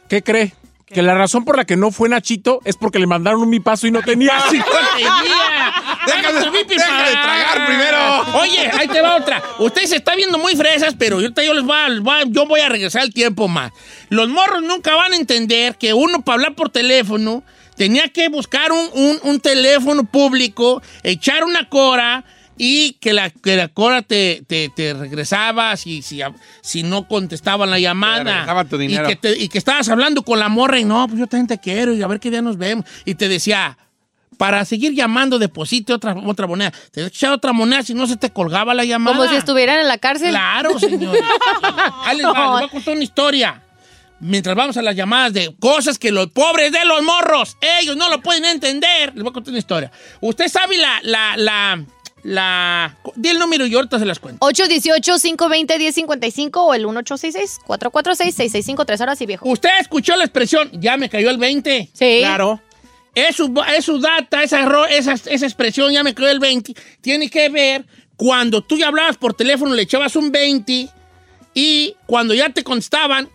¿Qué cree? Que la razón por la que no fue Nachito es porque le mandaron un bipazo y no tenía. Sí, no tenía. Deja para- de tragar primero. Oye, ahí te va otra. Usted se está viendo muy fresas, pero ahorita yo les voy a, les voy a- yo voy a regresar el tiempo más. Los morros nunca van a entender que uno para hablar por teléfono tenía que buscar un, un- un teléfono público, echar una cora y que la, que la cora te, te- te regresaba si, si, si no contestaban la llamada. Te regresaba tu dinero. Y que, te- y que estabas hablando con la morra y no, pues yo también te quiero y a ver qué día nos vemos. Y te decía, para seguir llamando, deposite otra, otra moneda. Te echaba otra moneda si no se te colgaba la llamada. Como si estuvieran en la cárcel. Claro, señor. Ahí les va, les voy a contar una historia. Mientras vamos a las llamadas de cosas que los pobres de los morros, ellos no lo pueden entender. Les voy a contar una historia. Usted sabe la, la, la, la... Di el número y ahorita se las cuento. 818-520-1055 o el 1866-446-6653. Ahora sí, viejo. Usted escuchó la expresión, ya me cayó el 20. Sí. Claro. Es su, es su data, esa, esa, esa expresión, ya me cayó el 20, tiene que ver cuando tú ya hablabas por teléfono, le echabas un 20 y cuando ya te contestaban,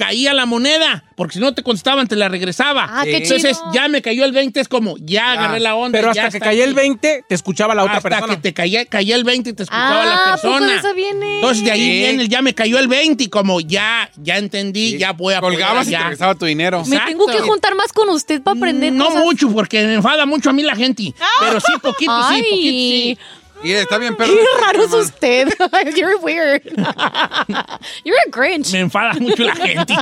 caía la moneda, porque si no te contestaban, te la regresaba. Ah, qué Entonces chido. ya me cayó el 20, es como, ya agarré la onda. Pero ya hasta que caía el aquí. 20, te escuchaba la otra hasta persona. que te caía, caía el 20 y te escuchaba la Ah, ¿a poco de persona. eso viene? Entonces de ahí Sí. viene el ya me cayó el 20 y como ya, ya entendí, ya voy a poder- Colgabas y te regresaba tu dinero. Me tengo que juntar más con usted para aprender No cosas. mucho, porque me enfada mucho a mí la gente. Pero sí, poquito, sí, poquito, sí. Y está bien, pero. Qué raro es usted. You're weird. You're a Grinch. Me enfada mucho la gente.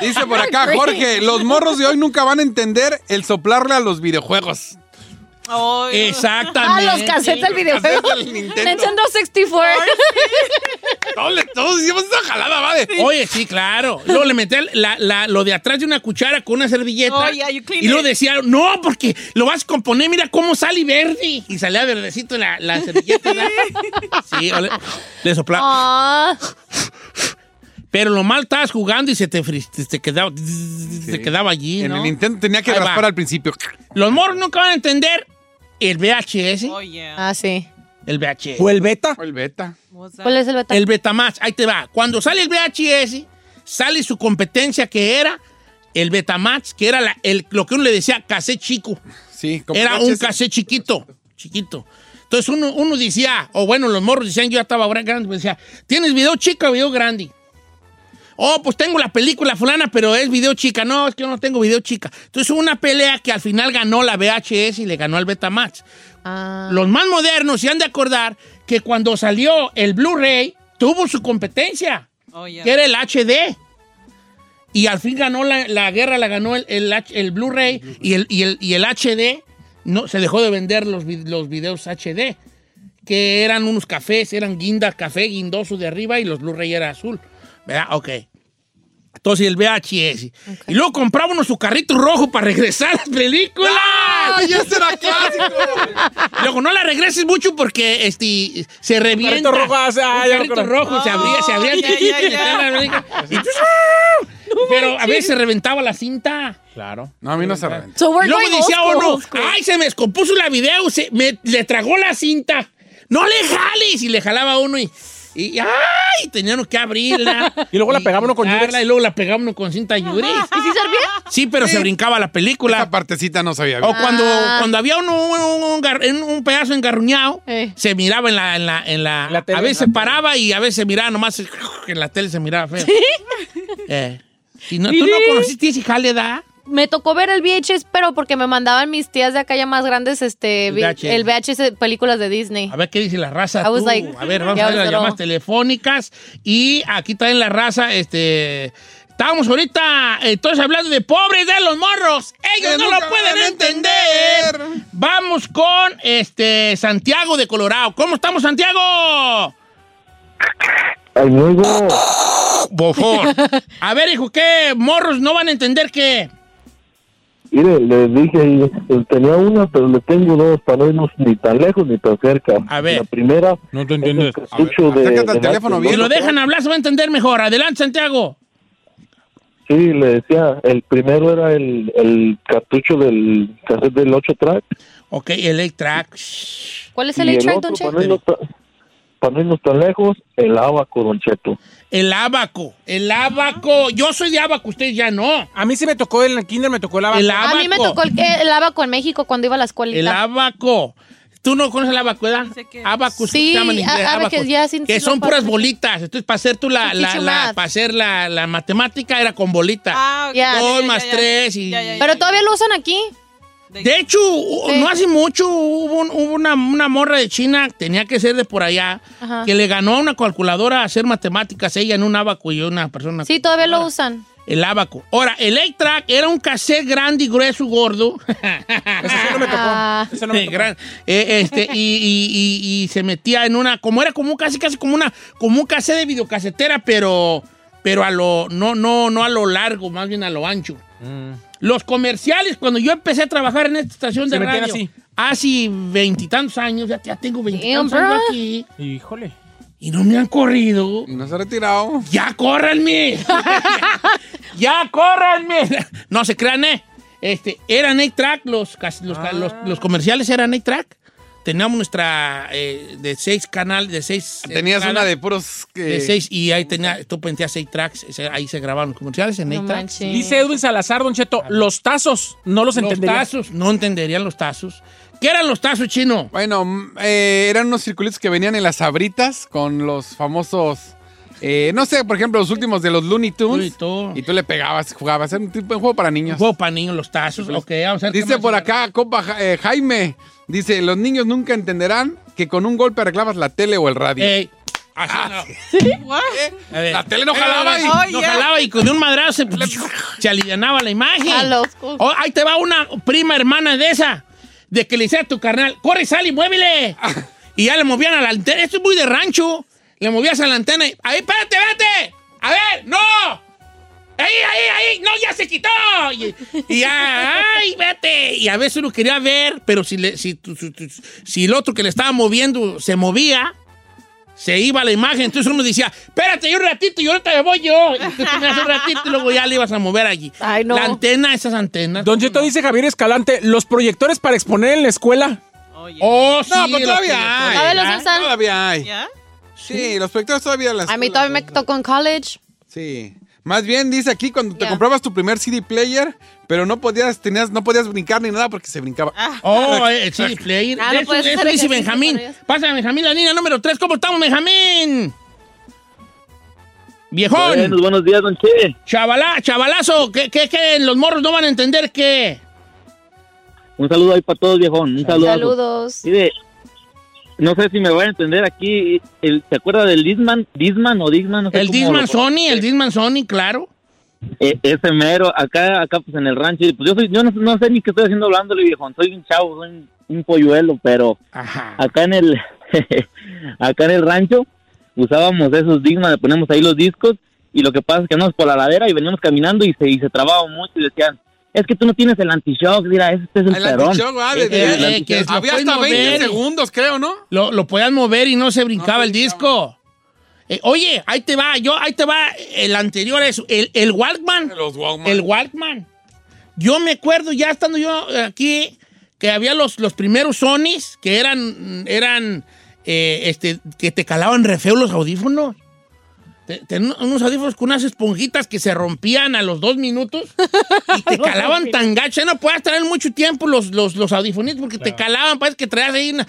Dice por acá Jorge, los morros de hoy nunca van a entender el soplarle a los videojuegos. Exactamente. Ah, los cassettes del videojuego. Nintendo. Nintendo 64. Todos, le- todos hicimos esa jalada, ¿vale? Oye, sí, claro. Luego le metí la- la- lo de atrás de una cuchara con una servilleta. Oh, yeah, y luego decía, no, porque lo vas a componer, mira cómo sale verde. Y salía verdecito la, la servilleta. ¿verdad? Sí, le, le soplaba. Ah, Pero lo mal estabas jugando y se te, te quedaba, te quedaba allí, En el Nintendo tenía que Ahí raspar va. al principio. Los morros nunca van a entender el VHS. Oh, yeah. ah, sí. El VHS. ¿O el beta? O el beta. ¿Cuál es el beta? El Betamax, ahí te va. Cuando sale el VHS, sale su competencia que era el Betamax, que era la- el- lo que uno le decía cassette chico. Sí, como Era VHS. un cassette chiquito, chiquito. Entonces uno, uno decía, o bueno, los morros decían, yo ya estaba ahora grande, pues decía, ¿tienes video chico o video grande? Oh, pues tengo la película fulana, pero es video chica. No, es que yo no tengo video chica. Entonces hubo una pelea que al final ganó la VHS y le ganó al Betamax. Ah. Los más modernos se han de acordar que cuando salió el Blu-ray, tuvo su competencia, Oh, yeah. que era el HD. Y al fin ganó la, la guerra, la ganó el, el Blu-ray y el, y, el, y el HD. No, se dejó de vender los, los videos HD, que eran unos cafés, eran guinda, café guindoso de arriba y los Blu-ray era azul. ¿Verdad? Ok. Entonces el VHS. Y luego compraba uno su carrito rojo para regresar a las películas. ¡Ay, ese era clásico! Luego no la regreses mucho porque este, se revienta. carrito rojo, ah, sí, ah, Un carrito rojo se abría, se abría. Pero a veces se reventaba la cinta. Claro. No, a mí no se reventó. So luego decía uno, school. ay, se me descompuso la video, se, me, le tragó la cinta. No le jales. Y le jalaba uno y, y ay, tenía uno que abrirla. Y luego la pegaba uno con Yurex. Y luego la pegaba uno con cinta Yurex. ¿Y si servía? Sí, pero se brincaba la película. Esa partecita no sabía. O cuando, Ah. cuando había uno, un, un gar- en un pedazo engarruñado, Eh. se miraba en la, en la, en la, La tele. a veces se paraba y a veces se miraba nomás en la tele se miraba feo. Eh. Y no, ¿Tú no conociste ese jale, da? Me tocó ver el VHS, pero porque me mandaban mis tías de acá ya más grandes, este, El VHS. el VHS de películas de Disney. A ver qué dice la raza. Tú? like, a ver, vamos a ver las llamadas telefónicas. Y aquí está en la raza, este. Estábamos ahorita, entonces, hablando de pobres de los morros. Ellos Que no lo pueden entender. entender. Vamos con este Santiago de Colorado. ¿Cómo estamos, Santiago? Ay, nuevo. Bofón. A ver, hijo, ¿qué morros no van a entender qué? Mire, le dije, eh, tenía una, pero le tengo dos para no irnos ni tan lejos ni tan cerca. A ver. La primera No te es entiendes. el ver, de... de teléfono Max Si bien. lo dejan hablar, se va a entender mejor. Adelante, Santiago. Sí, le decía, el primero era el, el cartucho del cassette del 8 track. Ok, el track. ¿Cuál es el el A-Track, otro, Don Che? Para no, irnos tan lejos, el abaco, Don Cheto. El abaco. El abaco. Yo soy de abaco, ustedes ya no. A mí sí me tocó en el kinder, me tocó el abaco. El A mí me abaco. tocó el, el abaco en México cuando iba a la escuelita. El abaco. ¿Tú no conoces el abaco, verdad? Sé que- Abacus, Sí, se llama en inglés, a- a ver, abacus. que son puras bolitas. Entonces, para hacer tú la, la, la- para hacer la, la matemática era con bolita. Ah, ok. Ya. Dos ya, más tres y- Pero todavía lo usan aquí. De hecho, Sí. no hace mucho hubo, un- hubo una, una morra de China, tenía que ser de por allá, Ajá. que le ganó a una calculadora a hacer matemáticas, ella en un abaco y una persona. Sí, todavía lo usan. El abaco. Ahora, el A-Track era un cassette grande y grueso, gordo. Ese sí no me tocó. Ah. Ese no me tocó. Gran- eh, este, y, y- y- y se metía en una, como era como casi casi como una, como un cassette de videocasetera, pero, pero a lo, no, no, no a lo largo, más bien a lo ancho. Los comerciales, cuando yo empecé a trabajar en esta estación de Se radio, así. hace veintitantos años, ya, ya tengo veintitantos años aquí, Híjole. y no me han corrido. No se ha retirado. ¡Ya córranme! ¡Ya córranme! No se crean, ¿eh? Este, eran 8-track, los, los, los, los comerciales eran 8-track. Teníamos nuestra eh, de seis canales, de seis. eh, Tenías una de puros... de seis, y ahí tenía, tú metías 6 tracks, ahí se grababan los comerciales en 8 No tracks. Dice Edwin Salazar, Don Cheto, los tazos no los Los entendería. tazos, no entenderían los tazos. ¿Qué eran los tazos chino? Bueno, mm, eh, eran unos circulitos que venían en las sabritas con los famosos... eh, no sé, por ejemplo, los últimos de los Looney Tunes. Looney Tunes. Y tú le pegabas, jugabas. Era un tipo de juego para Un niños. juego para niños, los tazos. Ok, vamos a ver Dice por acá, compa eh, Jaime, dice, los niños nunca entenderán que con un golpe arreglabas la tele o el radio. Ey, así no. What? A ver. La tele no jalaba y... Oh, No yeah. jalaba y con un madrazo se, se alivianaba la imagen. A los cu- Oh, ahí te va una prima hermana de esa, de que le decía a tu carnal, corre, sal y muévele. y ya le movían a la antena. Esto es muy de rancho. Le movías a la antena y, ahí, espérate, espérate. A ver, no. Ahí, ahí, ahí, no, ya se quitó. Y, y ya, ay, vete. Y a veces uno quería ver, pero si, le- si, si el otro que le estaba moviendo se movía, se iba la imagen. Entonces uno decía, espérate, yo un ratito y ahorita me voy yo. Y tú tenías un ratito y luego ya le ibas a mover allí. Ay, no. La antena, esas antenas. Don Cheto dice Javier Escalante, los proyectores para exponer en la escuela. Oh, yeah. Oh, sí. No, pero todavía hay. ¿Todavía los usan? Todavía hay. Sí, los proyectores todavía las... A mí todavía me tocó en college. Sí. Más bien dice aquí cuando te comprabas tu primer CD player, pero no podías, tenías, no podías brincar ni nada porque se brincaba. Oh, eh, el CD player. Ah, no eso, puedes de eso hacer dice ejercicio Benjamín. con ellos. Pasa, Benjamín, la línea número 3. ¿Cómo estamos, Benjamín? Viejón. Buenos, buenos días, Don Che. Chavalá, chavalazo. ¿Qué, qué, qué? Los morros no van a entender qué. Un saludo ahí para todos, viejón. Un saludo. Saludos. Mire, no sé si me van a entender aquí. El, ¿Se acuerda del Disman? ¿Disman o Disman? No sé El Disman Sony, el Disman Sony, claro. E- ese mero, acá, acá pues en el rancho. Pues yo, soy, yo no, no sé ni qué estoy haciendo hablándole, viejón. Soy un chavo, soy un, un polluelo, pero Ajá. acá en el acá en el rancho usábamos esos Disman, le ponemos ahí los discos y lo que pasa es que andamos por la ladera y veníamos caminando y se, y se trababa mucho y decían, es que tú no tienes el anti-shock, mira, este es el, El anti-shock, ah, de- Eh, eh, lo había hasta 20 mover. segundos, creo, ¿no? Lo, lo podías mover y no se brincaba el disco. Eh, oye, ahí te va, yo, ahí te va el anterior a eso, el, el Walkman. Los Walkman. El Walkman. Yo me acuerdo ya estando yo aquí que había los, los primeros Sonys que eran, eran eh, este, que te calaban re feo los audífonos. Tenían unos audífonos con unas esponjitas que se rompían a los dos minutos y te calaban tan gacho. Ya no puedes traer mucho tiempo los, los, los audífonos porque te calaban. Parece que traías ahí una-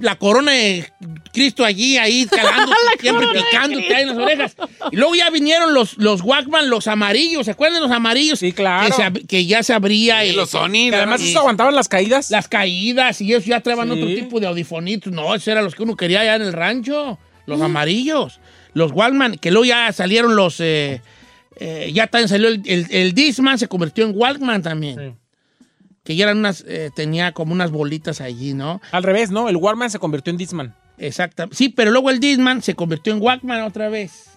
la corona de Cristo allí, ahí calando, siempre picándote ahí en las orejas. Y luego ya vinieron los, los Walkman, los amarillos. ¿Se acuerdan de los amarillos? Sí, claro. Que, se ab- que ya se abría. y, los Sony, Que además y- eso aguantaban las caídas. Las caídas y ellos ya traían Sí. otro tipo de audifonitos. No, esos eran los que uno quería allá en el rancho. Los amarillos. Los Walkman, que luego ya salieron los... eh, eh, ya también salió el, el, el Discman, se convirtió en Walkman también. Que ya eran unas... eh, tenía como unas bolitas allí, ¿no? Al revés, ¿no? El Walkman se convirtió en Disman. Exactamente. Sí, pero luego el Discman se convirtió en Walkman otra vez.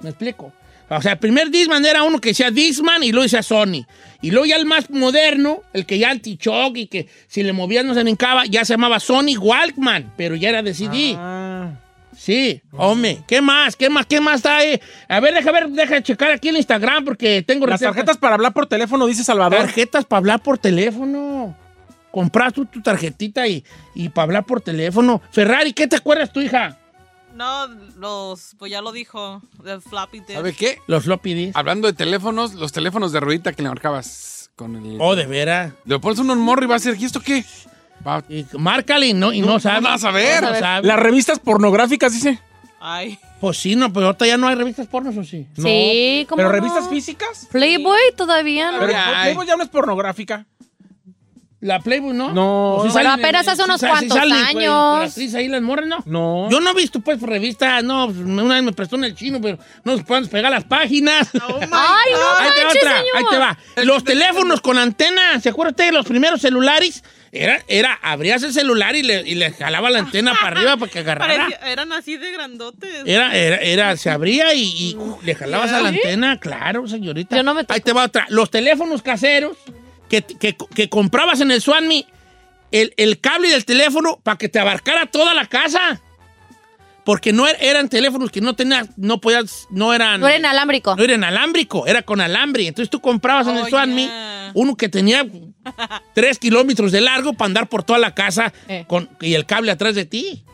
¿Me explico? O sea, el primer Discman era uno que decía Discman y luego decía Sony. Y luego ya el más moderno, el que ya anti-shock y que si le movías no se brincaba, ya se llamaba Sony Walkman, pero ya era de CD. Ah. Sí, hombre, ¿qué más? ¿Qué más? ¿Qué más está ahí? A ver, deja ver, deja checar aquí en Instagram porque tengo Las recetas. tarjetas para hablar por teléfono, dice Salvador. Tarjetas para hablar por teléfono. Compras tú tu tarjetita y, y para hablar por teléfono. Ferrari, ¿qué te acuerdas tu hija? No, los, pues ya lo dijo, de floppy disk. ¿Sabe qué? Los floppy disk. Hablando de teléfonos, los teléfonos de ruedita que le marcabas con el... Oh, de veras. Le pones uno en morro y va a ser, ¿y esto qué? Va- Y márcale y no, y no, No, sabe. no vas a ver. No sabe. Las revistas pornográficas, dice. Ay. Pues sí, no, pero ahorita ya no hay revistas pornos, ¿o sí? Sí, ¿cómo ¿Pero no? revistas físicas? Playboy todavía no. Pero Ay. Playboy ya no es pornográfica. La Playboy, ¿no? No. Pues Pero apenas hace unos sí cuantos salen, pues, años. emperatriz ahí las morras, ¿no? No. Yo no he visto, pues, por revistas, no, pues, una vez me prestó en el chino, pero no se pueden pegar las páginas. Oh Ay, no ahí te va otra, señor. ahí te va. Los teléfonos con antena, ¿se acuerda usted de los primeros celulares? Era, era, abrías el celular y le, y le jalaba la antena para arriba para que agarrara. Parecía- eran así de grandotes. Era, era, era, se abría y, y, uh, le jalabas a la antena, claro, señorita. Yo no me Ahí te va otra. Los teléfonos caseros que, que, que comprabas en el Swanmi, el, el cable del teléfono para que te abarcara toda la casa. Porque no er- eran teléfonos que no tenías, no podías, no eran. No era inalámbrico. No era inalámbrico, era con alambre. Entonces tú comprabas en el Oh, Swanmi yeah. uno que tenía tres kilómetros de largo para andar por toda la casa Eh. con, y el cable atrás de ti.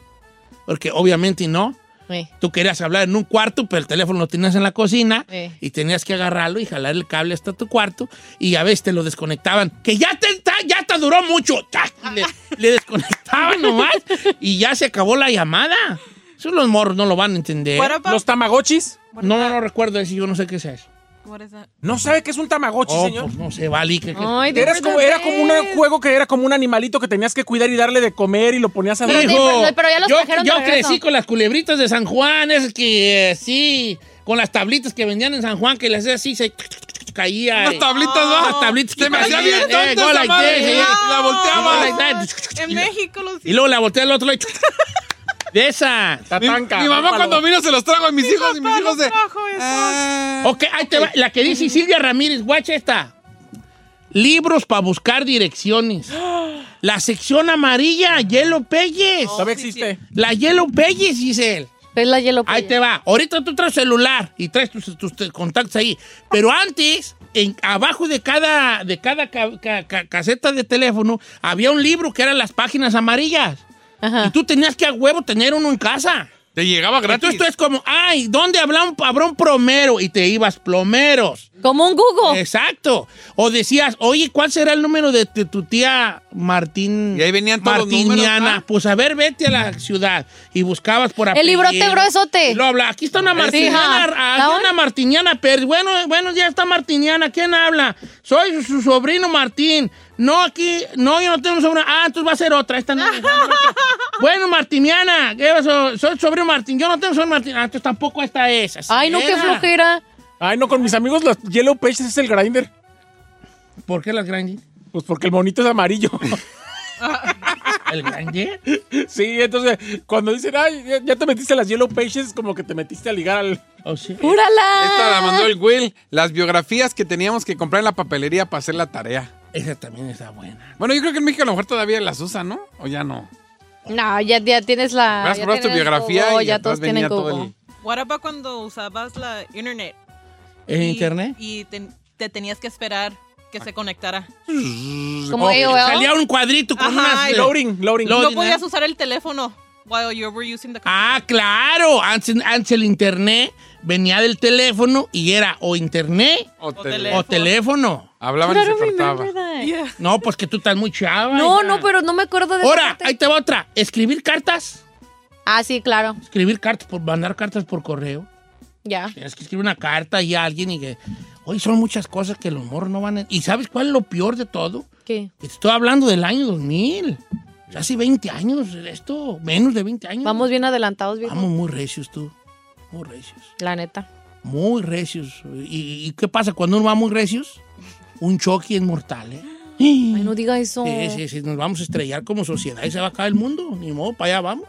Porque obviamente no. Sí. Tú querías hablar en un cuarto, pero el teléfono lo tenías en la cocina Sí. y tenías que agarrarlo y jalar el cable hasta tu cuarto y a veces te lo desconectaban. Que ya te, ya te duró mucho. Le, le desconectaban nomás y ya se acabó la llamada. Eso los morros no lo van a entender. Los tamagotchis. No, no recuerdo eso, yo no sé qué es eso. ¿No sabe qué es un tamagotchi, Oh, señor? pues no sé, vale. que- que- Ay, Eras como, era como un juego que era como un animalito que tenías que cuidar y darle de comer y lo ponías a sí, pero- ya los yo, yo crecí con las culebritas de San Juan, esas que eh, sí, con las tablitas que vendían en San Juan, que les hacía así, se caía. Eh, tablitas, ¿va? Unas tablitas que Se me hacía bien tonta eh, esa go like madre. this, eh. La volteaba. En México los Y luego la volteé al otro lado. De esa. Mi, Tatanca, mi mamá cuando vino se los trago a mis hijos y mis hijos de... trajo. Ah. Ok, ahí te va. La que dice Silvia Ramírez, guacha esta. Libros para buscar direcciones. La sección amarilla, Yellow Pages. Todavía sí, existe. La Yellow Pages, Giselle. Es la hielo Ahí te va. Ahorita tú traes celular y traes tus, tus te- contactos ahí. Pero antes, en, abajo de cada, de cada ca- ca- ca- caseta de teléfono, había un libro que eran las páginas amarillas. Ajá. Y tú tenías que a huevo tener uno en casa. Te llegaba gratis. Entonces tú es como, ay, ¿dónde habrá un, habrá un plomero? Y te ibas plomeros. Como un Google. Exacto. O decías, oye, ¿cuál será el número de, tu- tu tía Martín? Y ahí venían todos los Martiniana? números, ¿ah? Pues a ver, vete a la ciudad y buscabas por El librote apellido. gruesote. Lo habla. Aquí está una Sí, Martiniana. ajá. Aquí ¿La una Martiniana Pérez. Bueno, bueno, ya está Martiniana. ¿Quién habla? Soy su, su sobrino Martín. No, aquí, no, yo no tengo un sobrino. Ah, entonces va a ser otra. Esta no. bueno, Martiniana, ¿qué pasó? Soy sobrino Martín. Yo no tengo sobrino Martín. Ah, entonces tampoco esta es. Así Ay, no, qué era. flojera. Ay, no, con mis amigos los Yellow Pages es el grinder. ¿Por qué las grandes? Pues porque el monito es amarillo. ¿El grande? sí, entonces cuando dicen, ay, ya, ya te metiste a las Yellow Pages, es como que te metiste a ligar al, Oh, sí. Esta la mandó el Will. Las biografías que teníamos que comprar en la papelería para hacer la tarea. Esa también está buena. Bueno, yo creo que en México a lo mejor todavía las usan, ¿no? O ya no. No, ya, ya tienes la. Vas probar tu biografía Google, y ya todos tienen venía todo Google. el... What about cuando usabas la internet? ¿En Y- internet? Y te, te tenías que esperar que se conectara. Como Oh, AOL. Salía un cuadrito con Ajá, unas... y- Loading, loading. No loading, podías ¿eh? usar el teléfono while you were using the Ah, claro. Antes, antes el internet venía del teléfono y era o internet O teléfono. o teléfono. Hablaban y se cortaba. Yeah. No, pues que tú estás muy chava. No, no, pero no me acuerdo de Ahora, ahí te va otra. Escribir cartas. Ah, sí, claro. Escribir cartas, por mandar cartas por correo. Ya. Tienes que escribir una carta y a alguien y que... Hoy son muchas cosas que los morros no van a... ¿Y sabes cuál es lo peor de todo? ¿Qué? Estoy hablando del año 2000. Hace 20 años, esto, menos de 20 años. Vamos bien adelantados, viejo. Vamos muy recios tú. Muy recios. La neta. Muy recios. ¿Y, y qué pasa cuando uno va muy recios? Un choque es mortal, ¿eh? Ay, no diga eso. Sí, sí, sí, nos vamos a estrellar como sociedad y se va a acabar el mundo. Ni modo, para allá vamos.